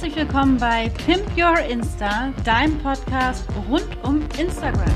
Herzlich willkommen bei Pimp Your Insta, deinem Podcast rund um Instagram.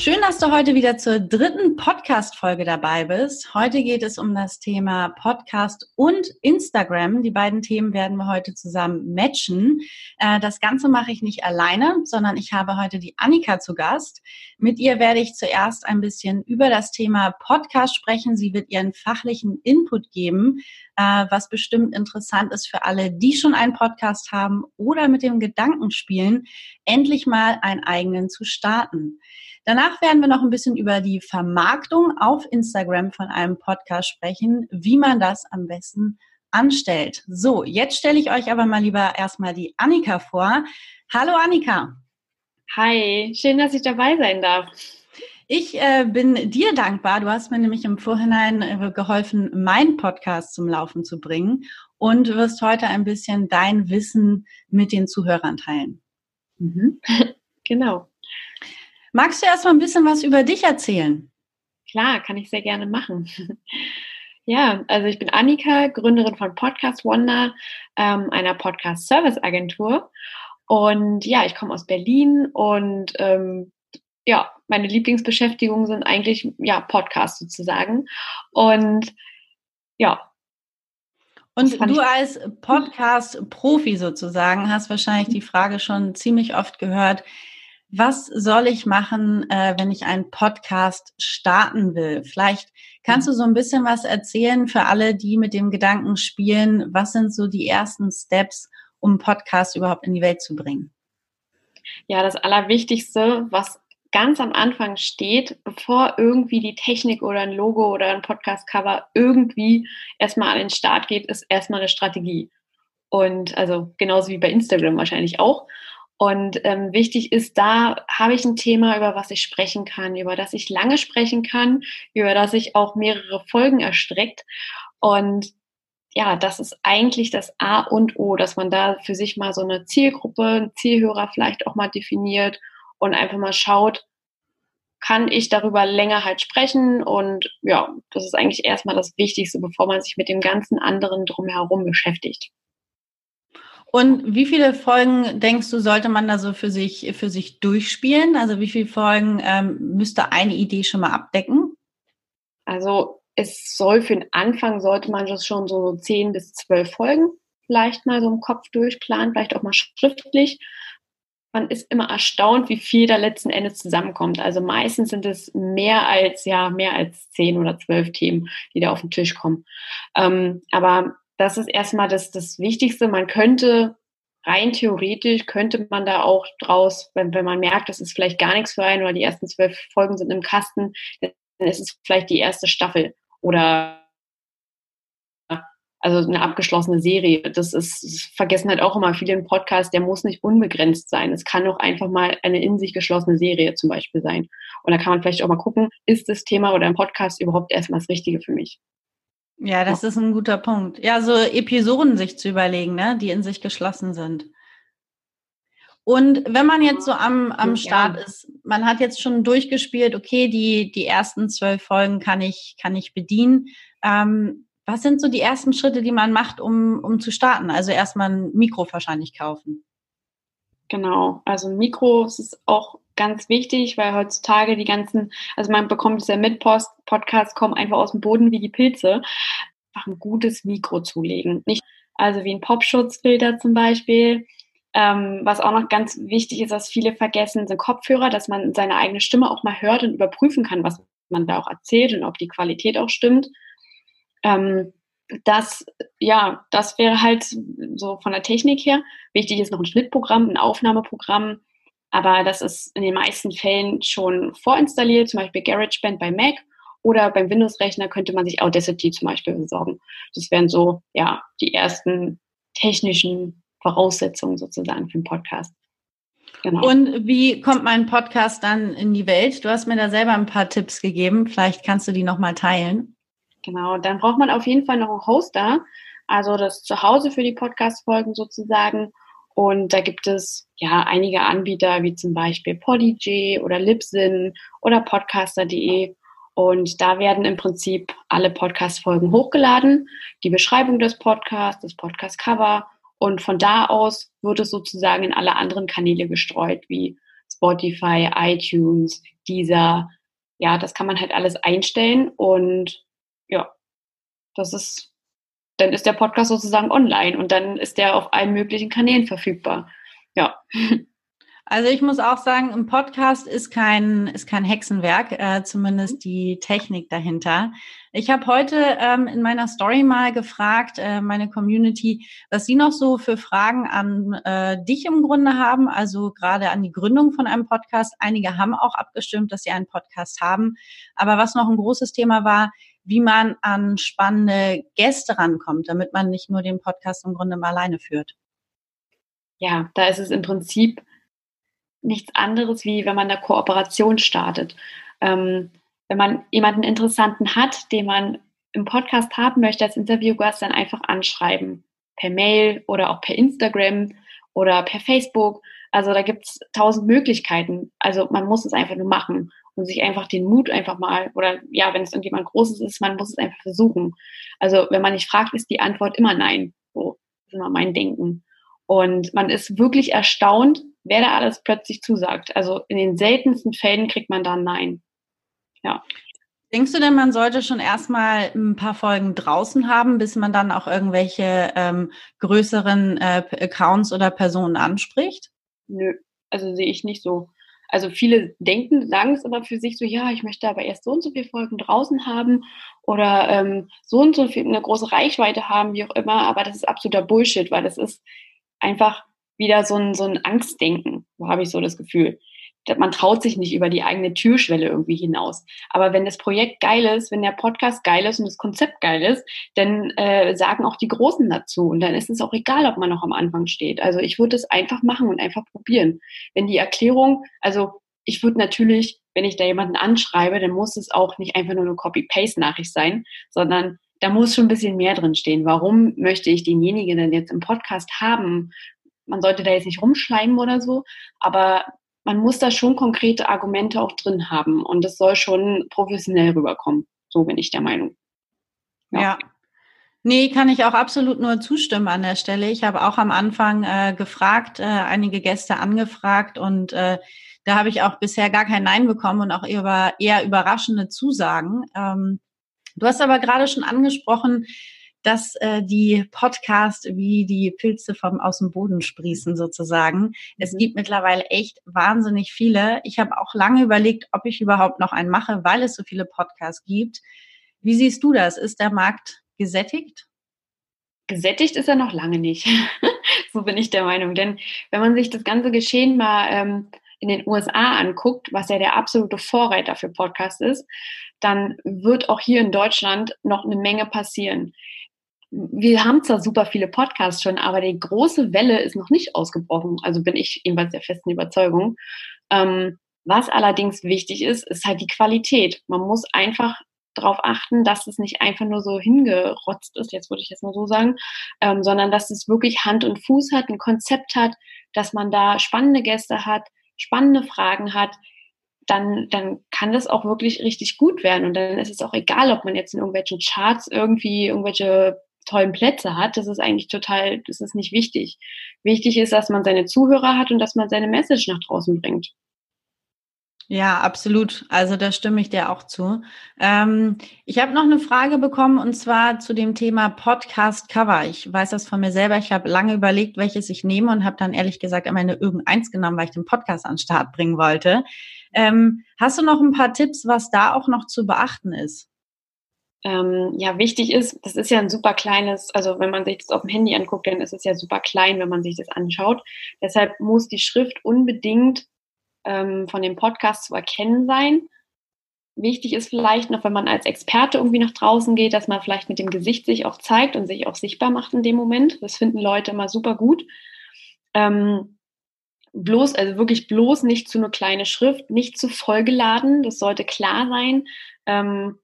Schön, dass du heute wieder zur dritten Podcast-Folge dabei bist. Heute geht es um das Thema Podcast und Instagram. Die beiden Themen werden wir heute zusammen matchen. Äh, das Ganze mache ich nicht alleine, sondern ich habe heute die Annika zu Gast. Mit ihr werde ich zuerst ein bisschen über das Thema Podcast sprechen. Sie wird ihren fachlichen Input geben, äh, was bestimmt interessant ist für alle, die schon einen Podcast haben oder mit dem Gedanken spielen, endlich mal einen eigenen zu starten. Danach werden wir noch ein bisschen über die Vermarktung auf Instagram von einem Podcast sprechen, wie man das am besten anstellt. So, jetzt stelle ich euch aber mal lieber erstmal die Annika vor. Hallo Annika. Hi, schön, dass ich dabei sein darf. Ich äh, bin dir dankbar. Du hast mir nämlich im Vorhinein äh, geholfen, meinen Podcast zum Laufen zu bringen und wirst heute ein bisschen dein Wissen mit den Zuhörern teilen. Mhm. genau. Magst du erst mal ein bisschen was über dich erzählen? Klar, kann ich sehr gerne machen. Ja, also ich bin Annika, Gründerin von Podcast Wonder, ähm, einer Podcast-Service-Agentur. Und ja, ich komme aus Berlin und ähm, ja, meine Lieblingsbeschäftigungen sind eigentlich ja Podcasts sozusagen. Und ja. Und du als Podcast-Profi sozusagen hast wahrscheinlich die Frage schon ziemlich oft gehört, was soll ich machen, äh, wenn ich einen Podcast starten will? Vielleicht kannst du so ein bisschen was erzählen für alle, die mit dem Gedanken spielen. Was sind so die ersten Steps, um einen Podcast überhaupt in die Welt zu bringen? Ja, das Allerwichtigste, was ganz am Anfang steht, bevor irgendwie die Technik oder ein Logo oder ein Podcast-Cover irgendwie erstmal an den Start geht, ist erstmal eine Strategie. Und also genauso wie bei Instagram wahrscheinlich auch. Und ähm, wichtig ist, da habe ich ein Thema, über was ich sprechen kann, über das ich lange sprechen kann, über das ich auch mehrere Folgen erstreckt. Und ja, das ist eigentlich das A und O, dass man da für sich mal so eine Zielgruppe, Zielhörer vielleicht auch mal definiert und einfach mal schaut, kann ich darüber länger halt sprechen und ja, das ist eigentlich erstmal das Wichtigste, bevor man sich mit dem ganzen anderen drumherum beschäftigt. Und wie viele Folgen denkst du, sollte man da so für sich, für sich durchspielen? Also wie viele Folgen ähm, müsste eine Idee schon mal abdecken? Also es soll für den Anfang, sollte man das schon so zehn bis zwölf Folgen vielleicht mal so im Kopf durchplanen, vielleicht auch mal schriftlich. Man ist immer erstaunt, wie viel da letzten Endes zusammenkommt. Also meistens sind es mehr als, ja, mehr als zehn oder zwölf Themen, die da auf den Tisch kommen. Ähm, aber das ist erstmal das, das Wichtigste. Man könnte rein theoretisch könnte man da auch draus, wenn, wenn man merkt, das ist vielleicht gar nichts für einen oder die ersten zwölf Folgen sind im Kasten, dann ist es vielleicht die erste Staffel oder also eine abgeschlossene Serie. Das ist, das vergessen halt auch immer viele im Podcast, der muss nicht unbegrenzt sein. Es kann auch einfach mal eine in sich geschlossene Serie zum Beispiel sein. Und da kann man vielleicht auch mal gucken, ist das Thema oder ein Podcast überhaupt erstmal das Richtige für mich? Ja, das ist ein guter Punkt. Ja, so Episoden sich zu überlegen, ne, die in sich geschlossen sind. Und wenn man jetzt so am, am Start ist, man hat jetzt schon durchgespielt, okay, die, die ersten zwölf Folgen kann ich, kann ich bedienen. Ähm, was sind so die ersten Schritte, die man macht, um, um zu starten? Also erstmal ein Mikro wahrscheinlich kaufen. Genau, also ein Mikro ist auch ganz wichtig, weil heutzutage die ganzen, also man bekommt es ja mit, Post, Podcasts kommen einfach aus dem Boden wie die Pilze. Einfach ein gutes Mikro zulegen. Nicht, also wie ein Popschutzfilter zum Beispiel. Ähm, was auch noch ganz wichtig ist, was viele vergessen, sind Kopfhörer, dass man seine eigene Stimme auch mal hört und überprüfen kann, was man da auch erzählt und ob die Qualität auch stimmt. Ähm, das, ja, das wäre halt so von der Technik her. Wichtig ist noch ein Schnittprogramm, ein Aufnahmeprogramm, aber das ist in den meisten Fällen schon vorinstalliert, zum Beispiel GarageBand bei Mac oder beim Windows-Rechner könnte man sich Audacity zum Beispiel besorgen. Das wären so, ja, die ersten technischen Voraussetzungen sozusagen für den Podcast. Genau. Und wie kommt mein Podcast dann in die Welt? Du hast mir da selber ein paar Tipps gegeben. Vielleicht kannst du die nochmal teilen. Genau, dann braucht man auf jeden Fall noch einen Hoster, also das Zuhause für die Podcast-Folgen sozusagen. Und da gibt es ja einige Anbieter wie zum Beispiel Podigy oder Libsyn oder Podcaster.de. Und da werden im Prinzip alle Podcast-Folgen hochgeladen, die Beschreibung des Podcasts, das Podcast-Cover und von da aus wird es sozusagen in alle anderen Kanäle gestreut, wie Spotify, iTunes, Deezer. Ja, das kann man halt alles einstellen und ja, das ist, dann ist der Podcast sozusagen online und dann ist der auf allen möglichen Kanälen verfügbar. Ja. Also ich muss auch sagen, ein Podcast ist kein, ist kein Hexenwerk, äh, zumindest die Technik dahinter. Ich habe heute ähm, in meiner Story mal gefragt, äh, meine Community, was sie noch so für Fragen an äh, dich im Grunde haben, also gerade an die Gründung von einem Podcast. Einige haben auch abgestimmt, dass sie einen Podcast haben. Aber was noch ein großes Thema war, wie man an spannende Gäste rankommt, damit man nicht nur den Podcast im Grunde mal alleine führt. Ja, da ist es im Prinzip nichts anderes, wie wenn man eine Kooperation startet. Ähm, wenn man jemanden Interessanten hat, den man im Podcast haben möchte als Interviewgast, dann einfach anschreiben. Per Mail oder auch per Instagram oder per Facebook. Also da gibt es tausend Möglichkeiten. Also man muss es einfach nur machen und sich einfach den Mut einfach mal, oder ja, wenn es irgendjemand Großes ist, man muss es einfach versuchen. Also wenn man nicht fragt, ist die Antwort immer nein. So ist immer mein Denken. Und man ist wirklich erstaunt, wer da alles plötzlich zusagt. Also in den seltensten Fällen kriegt man da ein Nein. Ja. Denkst du denn, man sollte schon erstmal ein paar Folgen draußen haben, bis man dann auch irgendwelche ähm, größeren äh, Accounts oder Personen anspricht? Nö, also sehe ich nicht so. Also viele denken, sagen es aber für sich so, ja, ich möchte aber erst so und so viele Folgen draußen haben oder ähm, so und so viel eine große Reichweite haben, wie auch immer, aber das ist absoluter Bullshit, weil das ist einfach wieder so ein, so ein Angstdenken, so habe ich so das Gefühl. Man traut sich nicht über die eigene Türschwelle irgendwie hinaus. Aber wenn das Projekt geil ist, wenn der Podcast geil ist und das Konzept geil ist, dann äh, sagen auch die Großen dazu. Und dann ist es auch egal, ob man noch am Anfang steht. Also ich würde es einfach machen und einfach probieren. Wenn die Erklärung, also ich würde natürlich, wenn ich da jemanden anschreibe, dann muss es auch nicht einfach nur eine Copy-Paste-Nachricht sein, sondern da muss schon ein bisschen mehr drin stehen. Warum möchte ich denjenigen denn jetzt im Podcast haben? man sollte da jetzt nicht rumschleimen oder so, aber man muss da schon konkrete Argumente auch drin haben und das soll schon professionell rüberkommen. So bin ich der Meinung. Ja. ja. Nee, kann ich auch absolut nur zustimmen an der Stelle. Ich habe auch am Anfang äh, gefragt, äh, einige Gäste angefragt und äh, da habe ich auch bisher gar kein Nein bekommen und auch eher, eher überraschende Zusagen. Ähm, du hast aber gerade schon angesprochen, dass äh, die Podcasts wie die Pilze vom aus dem Boden sprießen sozusagen. Es mhm. gibt mittlerweile echt wahnsinnig viele. Ich habe auch lange überlegt, ob ich überhaupt noch einen mache, weil es so viele Podcasts gibt. Wie siehst du das? Ist der Markt gesättigt? Gesättigt ist er noch lange nicht. so bin ich der Meinung. Denn wenn man sich das ganze Geschehen mal ähm, in den USA anguckt, was ja der absolute Vorreiter für Podcasts ist, dann wird auch hier in Deutschland noch eine Menge passieren wir haben zwar super viele Podcasts schon, aber die große Welle ist noch nicht ausgebrochen. Also bin ich ebenfalls der festen Überzeugung. Ähm, was allerdings wichtig ist, ist halt die Qualität. Man muss einfach darauf achten, dass es nicht einfach nur so hingerotzt ist, jetzt würde ich jetzt mal so sagen, ähm, sondern dass es wirklich Hand und Fuß hat, ein Konzept hat, dass man da spannende Gäste hat, spannende Fragen hat, dann, dann kann das auch wirklich richtig gut werden. Und dann ist es auch egal, ob man jetzt in irgendwelchen Charts irgendwie irgendwelche tollen Plätze hat, das ist eigentlich total, das ist nicht wichtig. Wichtig ist, dass man seine Zuhörer hat und dass man seine Message nach draußen bringt. Ja, absolut. Also da stimme ich dir auch zu. Ähm, ich habe noch eine Frage bekommen und zwar zu dem Thema Podcast Cover. Ich weiß das von mir selber. Ich habe lange überlegt, welches ich nehme und habe dann ehrlich gesagt am Ende irgendeins genommen, weil ich den Podcast an den Start bringen wollte. Ähm, hast du noch ein paar Tipps, was da auch noch zu beachten ist? Ähm, ja wichtig ist, das ist ja ein super kleines, also wenn man sich das auf dem Handy anguckt, dann ist es ja super klein, wenn man sich das anschaut. Deshalb muss die Schrift unbedingt ähm, von dem Podcast zu erkennen sein. Wichtig ist vielleicht noch, wenn man als Experte irgendwie nach draußen geht, dass man vielleicht mit dem Gesicht sich auch zeigt und sich auch sichtbar macht in dem Moment. Das finden Leute immer super gut. Ähm, bloß, also wirklich bloß nicht zu eine kleine Schrift, nicht zu vollgeladen. Das sollte klar sein. Ähm,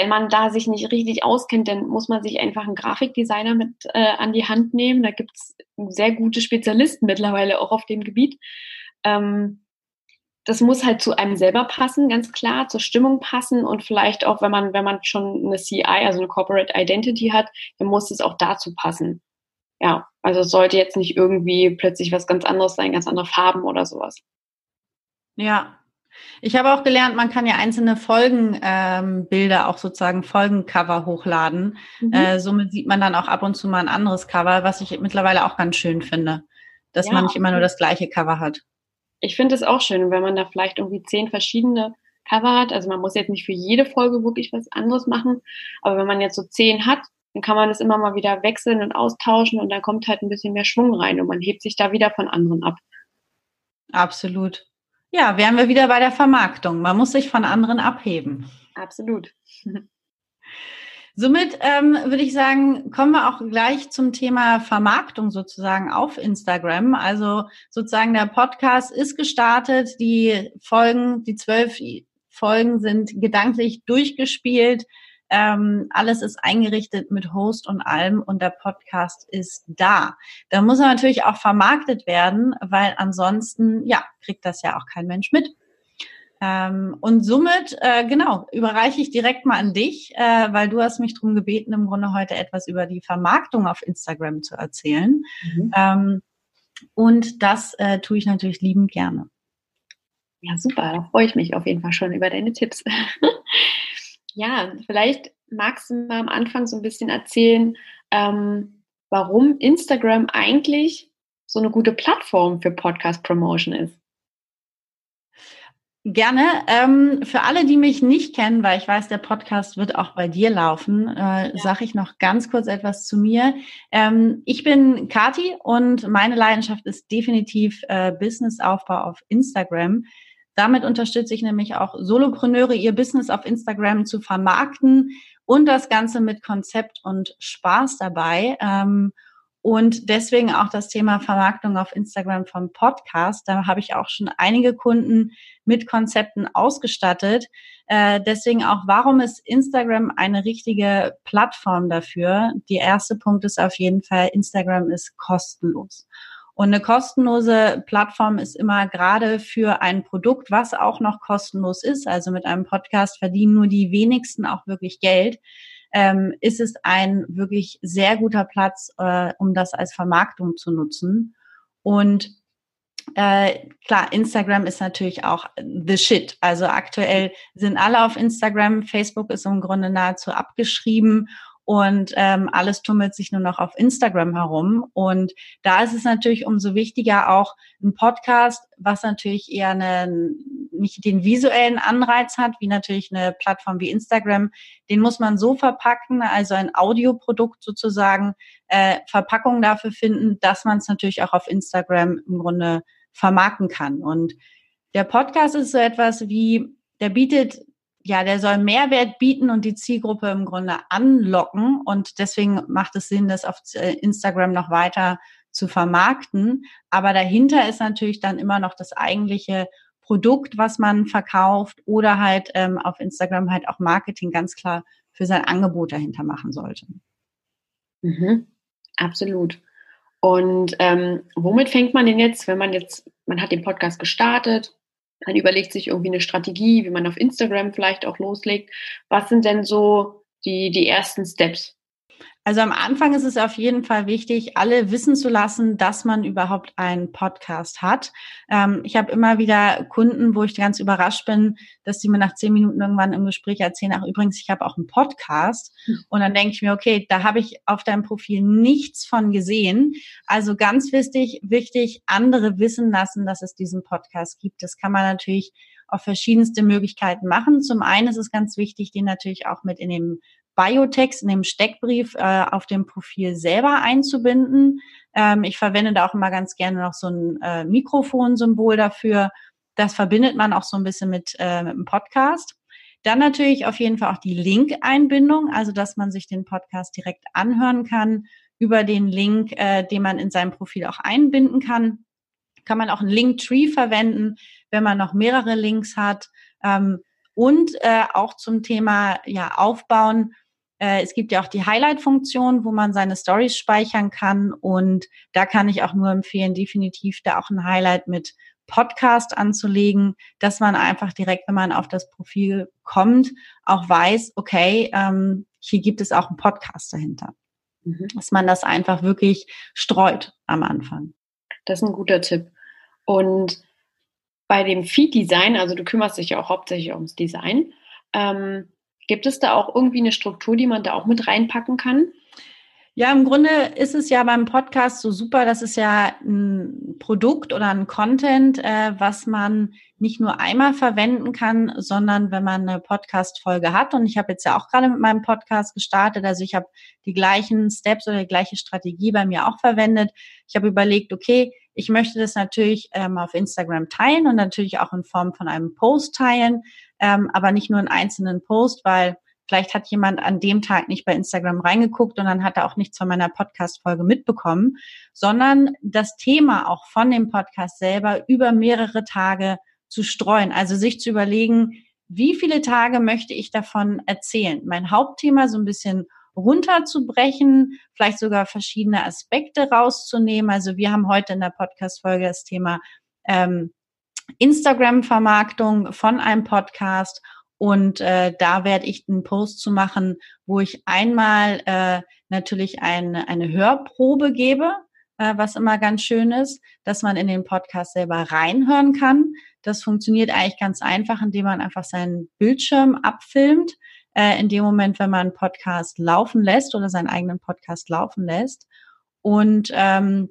wenn man da sich nicht richtig auskennt, dann muss man sich einfach einen Grafikdesigner mit äh, an die Hand nehmen. Da gibt es sehr gute Spezialisten mittlerweile auch auf dem Gebiet. Ähm, das muss halt zu einem selber passen, ganz klar, zur Stimmung passen und vielleicht auch, wenn man, wenn man schon eine CI, also eine Corporate Identity hat, dann muss es auch dazu passen. Ja, also es sollte jetzt nicht irgendwie plötzlich was ganz anderes sein, ganz andere Farben oder sowas. Ja. Ich habe auch gelernt, man kann ja einzelne Folgenbilder, ähm, auch sozusagen Folgencover hochladen. Mhm. Äh, somit sieht man dann auch ab und zu mal ein anderes Cover, was ich mittlerweile auch ganz schön finde, dass ja. man nicht immer nur das gleiche Cover hat ich finde es auch schön, wenn man da vielleicht irgendwie zehn verschiedene Cover hat. Also man muss jetzt nicht für jede Folge wirklich was anderes machen, aber wenn man jetzt so zehn hat, dann kann man das immer mal wieder wechseln und austauschen und dann kommt halt ein bisschen mehr Schwung rein und man hebt sich da wieder von anderen ab. Absolut. Ja, wären wir wieder bei der Vermarktung. Man muss sich von anderen abheben. Absolut. Somit ähm, würde ich sagen, kommen wir auch gleich zum Thema Vermarktung sozusagen auf Instagram. Also sozusagen der Podcast ist gestartet, die Folgen, die zwölf Folgen sind gedanklich durchgespielt. Ähm, alles ist eingerichtet mit Host und allem und der Podcast ist da. Da muss er natürlich auch vermarktet werden, weil ansonsten, ja, kriegt das ja auch kein Mensch mit. Ähm, und somit, äh, genau, überreiche ich direkt mal an dich, äh, weil du hast mich darum gebeten, im Grunde heute etwas über die Vermarktung auf Instagram zu erzählen. Mhm. Ähm, und das äh, tue ich natürlich liebend gerne. Ja, super, da freue ich mich auf jeden Fall schon über deine Tipps. ja, vielleicht magst du mal am Anfang so ein bisschen erzählen, ähm, warum Instagram eigentlich so eine gute Plattform für Podcast Promotion ist. Gerne. Ähm, für alle, die mich nicht kennen, weil ich weiß, der Podcast wird auch bei dir laufen, äh, ja. sage ich noch ganz kurz etwas zu mir. Ähm, ich bin Kati und meine Leidenschaft ist definitiv äh, Businessaufbau auf Instagram. Damit unterstütze ich nämlich auch Solopreneure, ihr Business auf Instagram zu vermarkten und das Ganze mit Konzept und Spaß dabei. Ähm, und deswegen auch das Thema Vermarktung auf Instagram vom Podcast. Da habe ich auch schon einige Kunden mit Konzepten ausgestattet. Äh, deswegen auch, warum ist Instagram eine richtige Plattform dafür? Der erste Punkt ist auf jeden Fall, Instagram ist kostenlos. Und eine kostenlose Plattform ist immer gerade für ein Produkt, was auch noch kostenlos ist. Also mit einem Podcast verdienen nur die wenigsten auch wirklich Geld ähm, ist es ein wirklich sehr guter Platz, äh, um das als Vermarktung zu nutzen. Und äh, klar, Instagram ist natürlich auch the shit. Also aktuell sind alle auf Instagram. Facebook ist im Grunde nahezu abgeschrieben und ähm, alles tummelt sich nur noch auf Instagram herum. Und da ist es natürlich umso wichtiger auch ein Podcast, was natürlich eher eine, nicht den visuellen Anreiz hat, wie natürlich eine Plattform wie Instagram. Den muss man so verpacken, also ein Audioprodukt sozusagen, äh, Verpackung dafür finden, dass man es natürlich auch auf Instagram im Grunde vermarkten kann. Und der Podcast ist so etwas wie, der bietet ja, der soll Mehrwert bieten und die Zielgruppe im Grunde anlocken. Und deswegen macht es Sinn, das auf äh, Instagram noch weiter zu vermarkten. Aber dahinter ist natürlich dann immer noch das eigentliche Produkt, was man verkauft oder halt ähm, auf Instagram halt auch Marketing ganz klar für sein Angebot dahinter machen sollte. Mhm, absolut. Und ähm, womit fängt man denn jetzt, wenn man jetzt, man hat den Podcast gestartet, man überlegt sich irgendwie eine Strategie, wie man auf Instagram vielleicht auch loslegt. Was sind denn so die, die ersten Steps? Also am Anfang ist es auf jeden Fall wichtig, alle wissen zu lassen, dass man überhaupt einen Podcast hat. Ähm, ich habe immer wieder Kunden, wo ich ganz überrascht bin, dass sie mir nach zehn Minuten irgendwann im Gespräch erzählen, ach übrigens, ich habe auch einen Podcast. Hm. Und dann denke ich mir, okay, da habe ich auf deinem Profil nichts von gesehen. Also ganz wichtig, wichtig, andere wissen lassen, dass es diesen Podcast gibt. Das kann man natürlich auf verschiedenste Möglichkeiten machen. Zum einen ist es ganz wichtig, den natürlich auch mit in dem Biotext in dem Steckbrief äh, auf dem Profil selber einzubinden. Ähm, ich verwende da auch immer ganz gerne noch so ein äh, Mikrofonsymbol dafür. Das verbindet man auch so ein bisschen mit, äh, mit dem Podcast. Dann natürlich auf jeden Fall auch die Link-Einbindung, also dass man sich den Podcast direkt anhören kann über den Link, äh, den man in seinem Profil auch einbinden kann. Kann man auch einen Linktree verwenden, wenn man noch mehrere Links hat. Ähm, und äh, auch zum Thema ja, Aufbauen äh, es gibt ja auch die Highlight-Funktion, wo man seine Stories speichern kann. Und da kann ich auch nur empfehlen, definitiv da auch ein Highlight mit Podcast anzulegen, dass man einfach direkt, wenn man auf das Profil kommt, auch weiß, okay, ähm, hier gibt es auch einen Podcast dahinter. Mhm. Dass man das einfach wirklich streut am Anfang. Das ist ein guter Tipp. Und bei dem Feed-Design, also du kümmerst dich ja auch hauptsächlich ums Design, ähm, gibt es da auch irgendwie eine Struktur, die man da auch mit reinpacken kann? Ja, im Grunde ist es ja beim Podcast so super, das ist ja ein Produkt oder ein Content, äh, was man nicht nur einmal verwenden kann, sondern wenn man eine Podcast-Folge hat. Und ich habe jetzt ja auch gerade mit meinem Podcast gestartet, also ich habe die gleichen Steps oder die gleiche Strategie bei mir auch verwendet. Ich habe überlegt, okay, ich möchte das natürlich ähm, auf Instagram teilen und natürlich auch in Form von einem Post teilen, ähm, aber nicht nur einen einzelnen Post, weil Vielleicht hat jemand an dem Tag nicht bei Instagram reingeguckt und dann hat er auch nichts von meiner Podcast-Folge mitbekommen, sondern das Thema auch von dem Podcast selber über mehrere Tage zu streuen. Also sich zu überlegen, wie viele Tage möchte ich davon erzählen? Mein Hauptthema so ein bisschen runterzubrechen, vielleicht sogar verschiedene Aspekte rauszunehmen. Also wir haben heute in der Podcast-Folge das Thema ähm, Instagram-Vermarktung von einem Podcast und äh, da werde ich einen Post zu machen, wo ich einmal äh, natürlich eine, eine Hörprobe gebe, äh, was immer ganz schön ist, dass man in den Podcast selber reinhören kann. Das funktioniert eigentlich ganz einfach, indem man einfach seinen Bildschirm abfilmt. Äh, in dem Moment, wenn man einen Podcast laufen lässt oder seinen eigenen Podcast laufen lässt. Und ähm,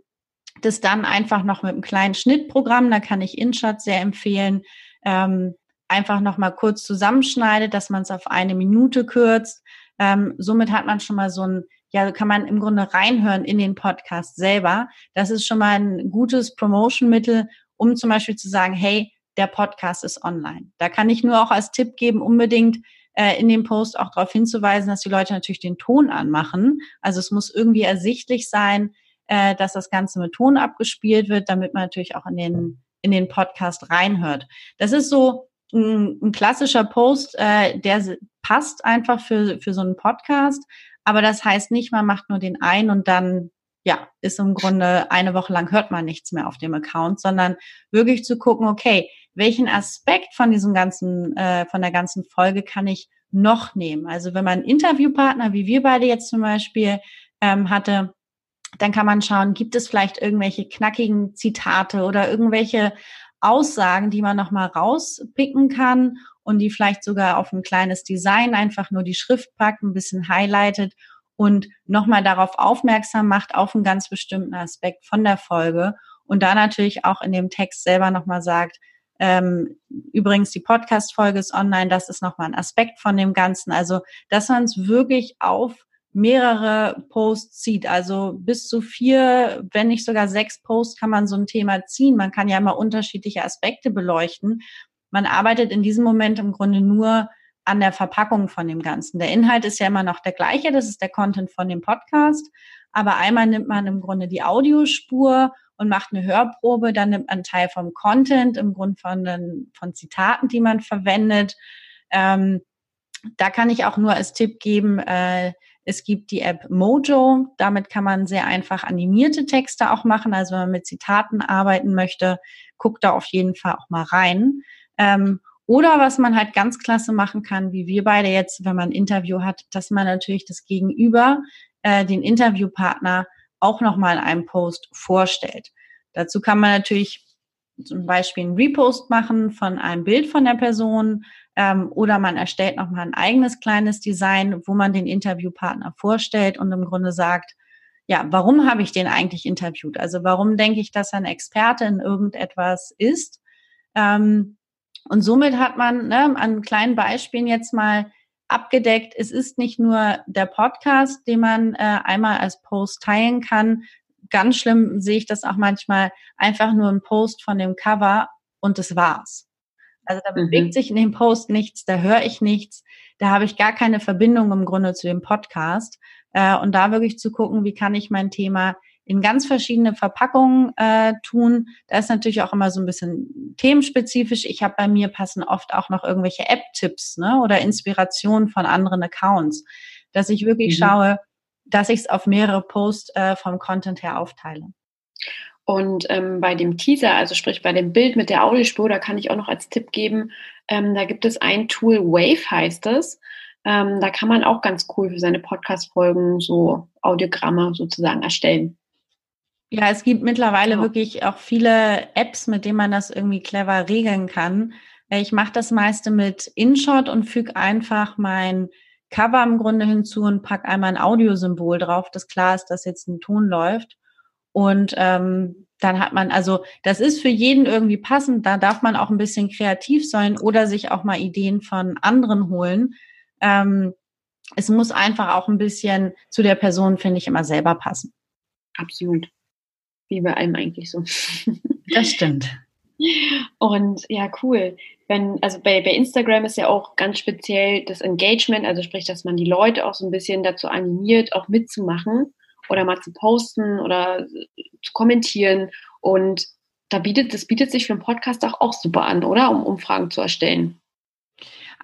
das dann einfach noch mit einem kleinen Schnittprogramm, da kann ich InShot sehr empfehlen, ähm, einfach nochmal kurz zusammenschneidet, dass man es auf eine Minute kürzt. Ähm, somit hat man schon mal so ein, ja, kann man im Grunde reinhören in den Podcast selber. Das ist schon mal ein gutes Promotion-Mittel, um zum Beispiel zu sagen, hey, der Podcast ist online. Da kann ich nur auch als Tipp geben, unbedingt äh, in dem Post auch darauf hinzuweisen, dass die Leute natürlich den Ton anmachen. Also es muss irgendwie ersichtlich sein, äh, dass das Ganze mit Ton abgespielt wird, damit man natürlich auch in den in den Podcast reinhört. Das ist so ein, ein klassischer Post, äh, der passt einfach für, für so einen Podcast. Aber das heißt nicht, man macht nur den ein und dann, ja, ist im Grunde eine Woche lang hört man nichts mehr auf dem Account, sondern wirklich zu gucken, okay, welchen Aspekt von diesem ganzen, äh, von der ganzen Folge kann ich noch nehmen? Also wenn man Interviewpartner, wie wir beide jetzt zum Beispiel, ähm, hatte, dann kann man schauen, gibt es vielleicht irgendwelche knackigen Zitate oder irgendwelche Aussagen, die man nochmal rauspicken kann und die vielleicht sogar auf ein kleines Design einfach nur die Schrift packt, ein bisschen highlightet und nochmal darauf aufmerksam macht, auf einen ganz bestimmten Aspekt von der Folge und da natürlich auch in dem Text selber nochmal sagt, ähm, übrigens, die Podcast-Folge ist online, das ist nochmal ein Aspekt von dem Ganzen. Also, dass man es wirklich auf mehrere Posts zieht. Also bis zu vier, wenn nicht sogar sechs Posts kann man so ein Thema ziehen. Man kann ja immer unterschiedliche Aspekte beleuchten. Man arbeitet in diesem Moment im Grunde nur an der Verpackung von dem Ganzen. Der Inhalt ist ja immer noch der gleiche, das ist der Content von dem Podcast. Aber einmal nimmt man im Grunde die Audiospur und macht eine Hörprobe, dann nimmt man Teil vom Content, im Grunde von, den, von Zitaten, die man verwendet. Ähm, da kann ich auch nur als Tipp geben, äh, es gibt die App Mojo. Damit kann man sehr einfach animierte Texte auch machen. Also wenn man mit Zitaten arbeiten möchte, guckt da auf jeden Fall auch mal rein. Ähm, oder was man halt ganz klasse machen kann, wie wir beide jetzt, wenn man ein Interview hat, dass man natürlich das Gegenüber, äh, den Interviewpartner, auch nochmal in einem Post vorstellt. Dazu kann man natürlich zum Beispiel einen Repost machen von einem Bild von der Person, ähm, oder man erstellt nochmal ein eigenes kleines Design, wo man den Interviewpartner vorstellt und im Grunde sagt, ja, warum habe ich den eigentlich interviewt? Also warum denke ich, dass er ein Experte in irgendetwas ist? Ähm, und somit hat man ne, an kleinen Beispielen jetzt mal abgedeckt, es ist nicht nur der Podcast, den man äh, einmal als Post teilen kann. Ganz schlimm sehe ich das auch manchmal einfach nur ein Post von dem Cover und das war's. Also da bewegt mhm. sich in dem Post nichts, da höre ich nichts, da habe ich gar keine Verbindung im Grunde zu dem Podcast. Äh, und da wirklich zu gucken, wie kann ich mein Thema in ganz verschiedene Verpackungen äh, tun. Da ist natürlich auch immer so ein bisschen themenspezifisch. Ich habe bei mir passen oft auch noch irgendwelche App-Tipps ne, oder Inspirationen von anderen Accounts, dass ich wirklich mhm. schaue, dass ich es auf mehrere Posts äh, vom Content her aufteile. Und ähm, bei dem Teaser, also sprich bei dem Bild mit der Audiospur, da kann ich auch noch als Tipp geben, ähm, da gibt es ein Tool, Wave heißt es. Ähm, da kann man auch ganz cool für seine Podcast-Folgen so Audiogramme sozusagen erstellen. Ja, es gibt mittlerweile ja. wirklich auch viele Apps, mit denen man das irgendwie clever regeln kann. Ich mache das meiste mit InShot und füge einfach mein Cover im Grunde hinzu und pack einmal ein Audiosymbol drauf, dass klar ist, dass jetzt ein Ton läuft. Und ähm, dann hat man, also das ist für jeden irgendwie passend. Da darf man auch ein bisschen kreativ sein oder sich auch mal Ideen von anderen holen. Ähm, es muss einfach auch ein bisschen zu der Person, finde ich, immer selber passen. Absolut. Wie bei allem eigentlich so. Das stimmt. Und ja, cool. Wenn, also bei, bei Instagram ist ja auch ganz speziell das Engagement, also sprich, dass man die Leute auch so ein bisschen dazu animiert, auch mitzumachen oder mal zu posten oder zu kommentieren. Und da bietet, das bietet sich für einen Podcast auch, auch super an, oder? Um Umfragen zu erstellen.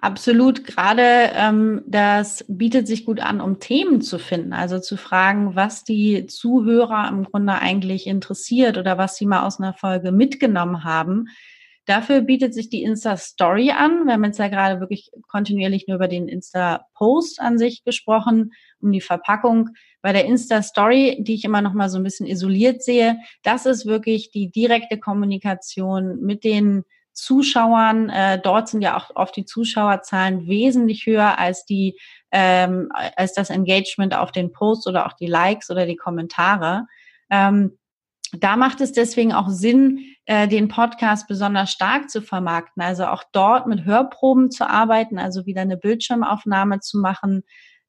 Absolut. Gerade ähm, das bietet sich gut an, um Themen zu finden. Also zu fragen, was die Zuhörer im Grunde eigentlich interessiert oder was sie mal aus einer Folge mitgenommen haben. Dafür bietet sich die Insta-Story an. Wir haben jetzt ja gerade wirklich kontinuierlich nur über den Insta-Post an sich gesprochen, um die Verpackung. Bei der Insta-Story, die ich immer noch mal so ein bisschen isoliert sehe, das ist wirklich die direkte Kommunikation mit den Zuschauern. Äh, dort sind ja auch oft die Zuschauerzahlen wesentlich höher als die ähm, als das Engagement auf den Posts oder auch die Likes oder die Kommentare. Ähm, da macht es deswegen auch Sinn, äh, den Podcast besonders stark zu vermarkten. Also auch dort mit Hörproben zu arbeiten, also wieder eine Bildschirmaufnahme zu machen,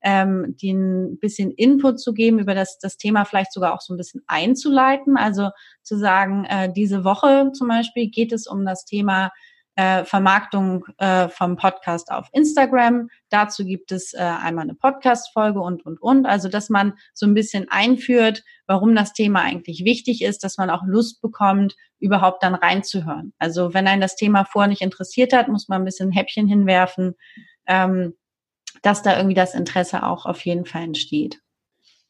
ähm, den ein bisschen Input zu geben, über das, das Thema vielleicht sogar auch so ein bisschen einzuleiten. Also zu sagen, äh, diese Woche zum Beispiel geht es um das Thema äh, Vermarktung äh, vom Podcast auf Instagram. Dazu gibt es äh, einmal eine Podcast-Folge und, und, und. Also, dass man so ein bisschen einführt, warum das Thema eigentlich wichtig ist, dass man auch Lust bekommt, überhaupt dann reinzuhören. Also, wenn einen das Thema vorher nicht interessiert hat, muss man ein bisschen Häppchen hinwerfen, ähm, dass da irgendwie das Interesse auch auf jeden Fall entsteht.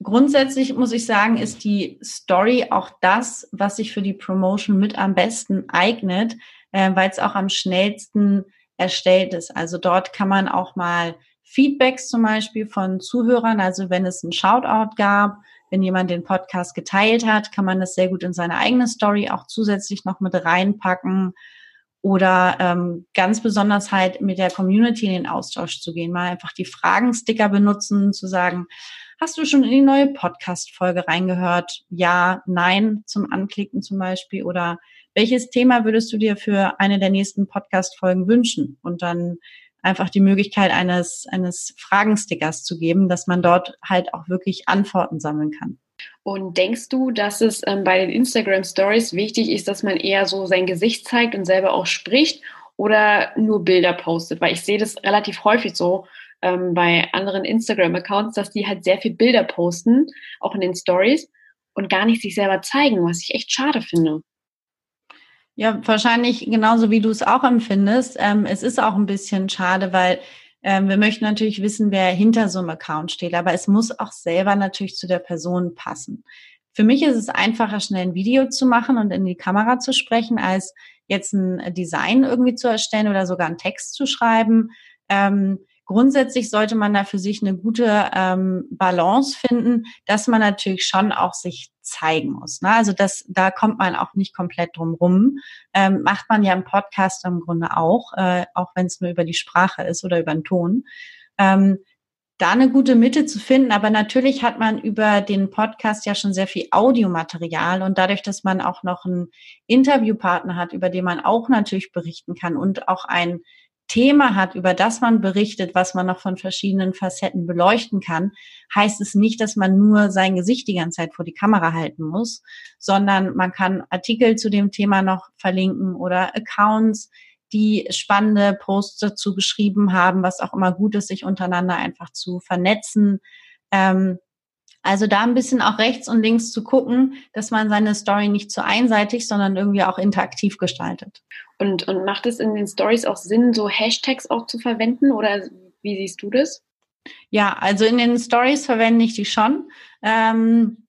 Grundsätzlich muss ich sagen, ist die Story auch das, was sich für die Promotion mit am besten eignet, äh, weil es auch am schnellsten erstellt ist. Also dort kann man auch mal Feedbacks zum Beispiel von Zuhörern, also wenn es ein Shoutout gab, wenn jemand den Podcast geteilt hat, kann man das sehr gut in seine eigene Story auch zusätzlich noch mit reinpacken oder ähm, ganz besonders halt mit der Community in den Austausch zu gehen, mal einfach die Fragensticker benutzen, zu sagen, hast du schon in die neue Podcast-Folge reingehört? Ja, nein zum Anklicken zum Beispiel oder welches Thema würdest du dir für eine der nächsten Podcast-Folgen wünschen? Und dann einfach die Möglichkeit eines, eines Fragenstickers zu geben, dass man dort halt auch wirklich Antworten sammeln kann. Und denkst du, dass es ähm, bei den Instagram Stories wichtig ist, dass man eher so sein Gesicht zeigt und selber auch spricht oder nur Bilder postet? Weil ich sehe das relativ häufig so ähm, bei anderen Instagram-Accounts, dass die halt sehr viel Bilder posten, auch in den Stories und gar nicht sich selber zeigen, was ich echt schade finde. Ja, wahrscheinlich genauso wie du es auch empfindest. Ähm, es ist auch ein bisschen schade, weil ähm, wir möchten natürlich wissen, wer hinter so einem Account steht, aber es muss auch selber natürlich zu der Person passen. Für mich ist es einfacher, schnell ein Video zu machen und in die Kamera zu sprechen, als jetzt ein Design irgendwie zu erstellen oder sogar einen Text zu schreiben. Ähm, grundsätzlich sollte man da für sich eine gute ähm, Balance finden, dass man natürlich schon auch sich zeigen muss. Ne? Also das, da kommt man auch nicht komplett drum rum. Ähm, macht man ja im Podcast im Grunde auch, äh, auch wenn es nur über die Sprache ist oder über den Ton. Ähm, da eine gute Mitte zu finden, aber natürlich hat man über den Podcast ja schon sehr viel Audiomaterial und dadurch, dass man auch noch einen Interviewpartner hat, über den man auch natürlich berichten kann und auch ein Thema hat, über das man berichtet, was man noch von verschiedenen Facetten beleuchten kann, heißt es nicht, dass man nur sein Gesicht die ganze Zeit vor die Kamera halten muss, sondern man kann Artikel zu dem Thema noch verlinken oder Accounts, die spannende Posts dazu geschrieben haben, was auch immer gut ist, sich untereinander einfach zu vernetzen. Ähm, also da ein bisschen auch rechts und links zu gucken, dass man seine Story nicht zu einseitig, sondern irgendwie auch interaktiv gestaltet. Und, und macht es in den Stories auch Sinn, so Hashtags auch zu verwenden oder wie siehst du das? Ja, also in den Stories verwende ich die schon. Ähm,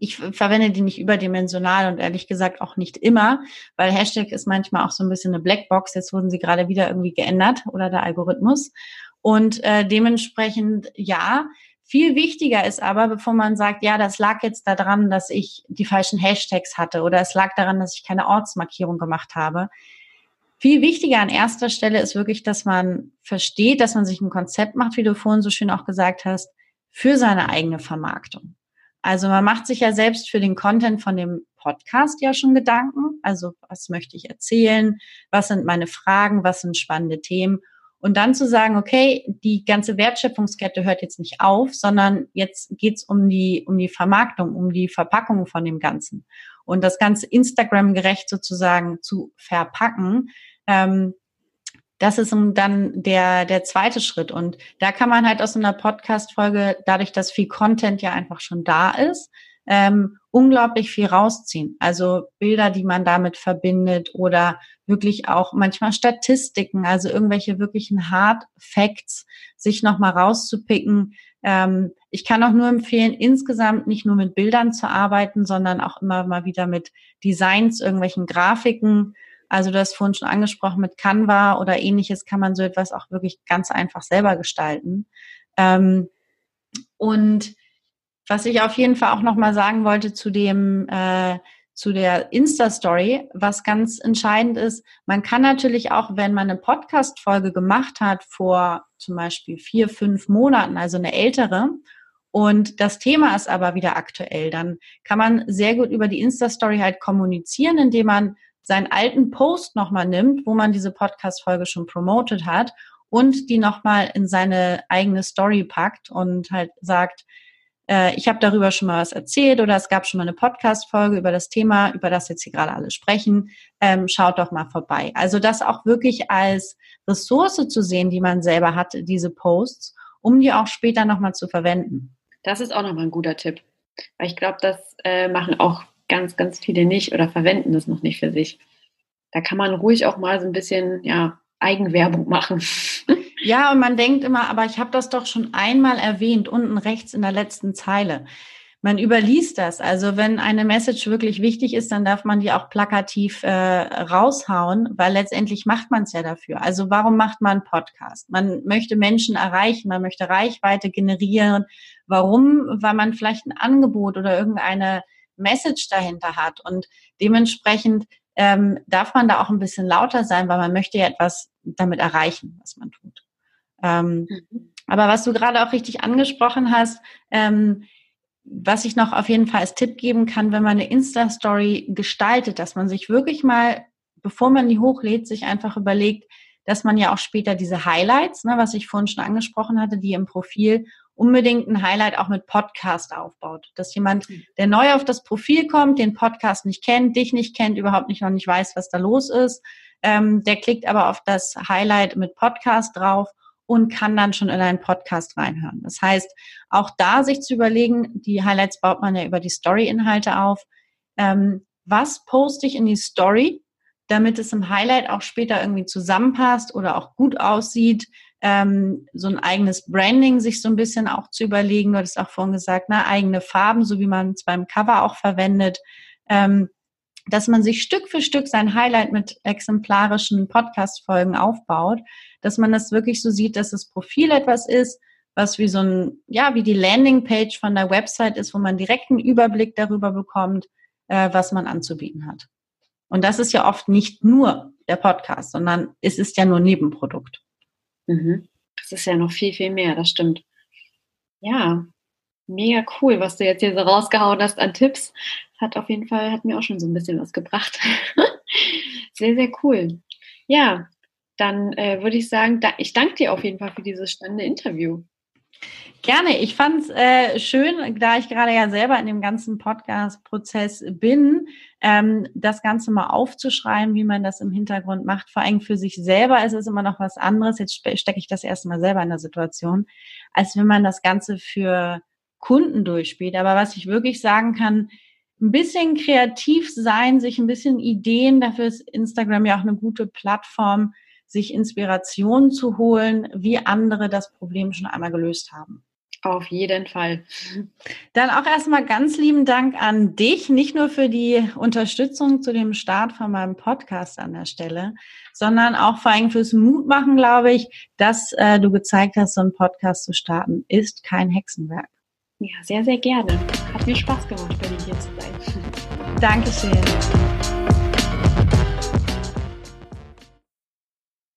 ich verwende die nicht überdimensional und ehrlich gesagt auch nicht immer, weil Hashtag ist manchmal auch so ein bisschen eine Blackbox. Jetzt wurden sie gerade wieder irgendwie geändert oder der Algorithmus. Und äh, dementsprechend, ja, viel wichtiger ist aber, bevor man sagt, ja, das lag jetzt daran, dass ich die falschen Hashtags hatte oder es lag daran, dass ich keine Ortsmarkierung gemacht habe. Viel wichtiger an erster Stelle ist wirklich, dass man versteht, dass man sich ein Konzept macht, wie du vorhin so schön auch gesagt hast, für seine eigene Vermarktung. Also man macht sich ja selbst für den Content von dem Podcast ja schon Gedanken. Also was möchte ich erzählen? Was sind meine Fragen? Was sind spannende Themen? Und dann zu sagen, okay, die ganze Wertschöpfungskette hört jetzt nicht auf, sondern jetzt geht's um die, um die Vermarktung, um die Verpackung von dem Ganzen. Und das Ganze Instagram-gerecht sozusagen zu verpacken, ähm, das ist dann der, der zweite Schritt. Und da kann man halt aus einer Podcast-Folge, dadurch, dass viel Content ja einfach schon da ist, ähm, unglaublich viel rausziehen. Also Bilder, die man damit verbindet oder wirklich auch manchmal Statistiken, also irgendwelche wirklichen Hard Facts, sich nochmal rauszupicken. Ähm, ich kann auch nur empfehlen, insgesamt nicht nur mit Bildern zu arbeiten, sondern auch immer mal wieder mit Designs, irgendwelchen Grafiken, also du hast vorhin schon angesprochen, mit Canva oder ähnliches kann man so etwas auch wirklich ganz einfach selber gestalten. Ähm, und was ich auf jeden Fall auch nochmal sagen wollte zu dem, äh, zu der Insta-Story, was ganz entscheidend ist, man kann natürlich auch, wenn man eine Podcast-Folge gemacht hat vor zum Beispiel vier, fünf Monaten, also eine ältere, und das Thema ist aber wieder aktuell, dann kann man sehr gut über die Insta-Story halt kommunizieren, indem man seinen alten Post nochmal nimmt, wo man diese Podcast-Folge schon promotet hat und die nochmal in seine eigene Story packt und halt sagt, äh, ich habe darüber schon mal was erzählt oder es gab schon mal eine Podcast-Folge über das Thema, über das jetzt hier gerade alle sprechen. Ähm, schaut doch mal vorbei. Also das auch wirklich als Ressource zu sehen, die man selber hat, diese Posts, um die auch später nochmal zu verwenden. Das ist auch nochmal ein guter Tipp. Weil ich glaube, das äh, machen auch ganz, ganz viele nicht oder verwenden das noch nicht für sich. Da kann man ruhig auch mal so ein bisschen ja, Eigenwerbung machen. Ja, und man denkt immer, aber ich habe das doch schon einmal erwähnt, unten rechts in der letzten Zeile. Man überliest das. Also wenn eine Message wirklich wichtig ist, dann darf man die auch plakativ äh, raushauen, weil letztendlich macht man es ja dafür. Also warum macht man einen Podcast? Man möchte Menschen erreichen, man möchte Reichweite generieren. Warum? Weil man vielleicht ein Angebot oder irgendeine Message dahinter hat. Und dementsprechend ähm, darf man da auch ein bisschen lauter sein, weil man möchte ja etwas damit erreichen, was man tut. Ähm, mhm. Aber was du gerade auch richtig angesprochen hast, ähm, was ich noch auf jeden Fall als Tipp geben kann, wenn man eine Insta-Story gestaltet, dass man sich wirklich mal, bevor man die hochlädt, sich einfach überlegt, dass man ja auch später diese Highlights, ne, was ich vorhin schon angesprochen hatte, die im Profil unbedingt ein Highlight auch mit Podcast aufbaut. Dass jemand, mhm. der neu auf das Profil kommt, den Podcast nicht kennt, dich nicht kennt, überhaupt nicht noch nicht weiß, was da los ist, ähm, der klickt aber auf das Highlight mit Podcast drauf und kann dann schon in einen Podcast reinhören. Das heißt, auch da sich zu überlegen, die Highlights baut man ja über die Story-Inhalte auf. Ähm, was poste ich in die Story, damit es im Highlight auch später irgendwie zusammenpasst oder auch gut aussieht, ähm, so ein eigenes Branding sich so ein bisschen auch zu überlegen. Du hattest auch vorhin gesagt, ne, eigene Farben, so wie man es beim Cover auch verwendet. Ähm, dass man sich Stück für Stück sein Highlight mit exemplarischen Podcast-Folgen aufbaut, dass man das wirklich so sieht, dass das Profil etwas ist, was wie so ein, ja, wie die Landingpage von der Website ist, wo man direkt einen Überblick darüber bekommt, äh, was man anzubieten hat. Und das ist ja oft nicht nur der Podcast, sondern es ist ja nur Nebenprodukt. Mhm. Das ist ja noch viel, viel mehr, das stimmt. Ja, mega cool, was du jetzt hier so rausgehauen hast an Tipps. Hat auf jeden Fall, hat mir auch schon so ein bisschen was gebracht. sehr, sehr cool. Ja, dann äh, würde ich sagen, da, ich danke dir auf jeden Fall für dieses spannende Interview. Gerne. Ich fand es äh, schön, da ich gerade ja selber in dem ganzen Podcast-Prozess bin, ähm, das Ganze mal aufzuschreiben, wie man das im Hintergrund macht. Vor allem für sich selber ist es immer noch was anderes. Jetzt stecke ich das erstmal selber in der Situation, als wenn man das Ganze für Kunden durchspielt. Aber was ich wirklich sagen kann, ein bisschen kreativ sein, sich ein bisschen Ideen, dafür ist Instagram ja auch eine gute Plattform, sich Inspiration zu holen, wie andere das Problem schon einmal gelöst haben. Auf jeden Fall. Dann auch erstmal ganz lieben Dank an dich, nicht nur für die Unterstützung zu dem Start von meinem Podcast an der Stelle, sondern auch vor allem fürs Mutmachen, glaube ich, dass äh, du gezeigt hast, so einen Podcast zu starten, ist kein Hexenwerk. Ja, sehr, sehr gerne. Hat mir Spaß gemacht, bei dir hier zu sein. Dankeschön.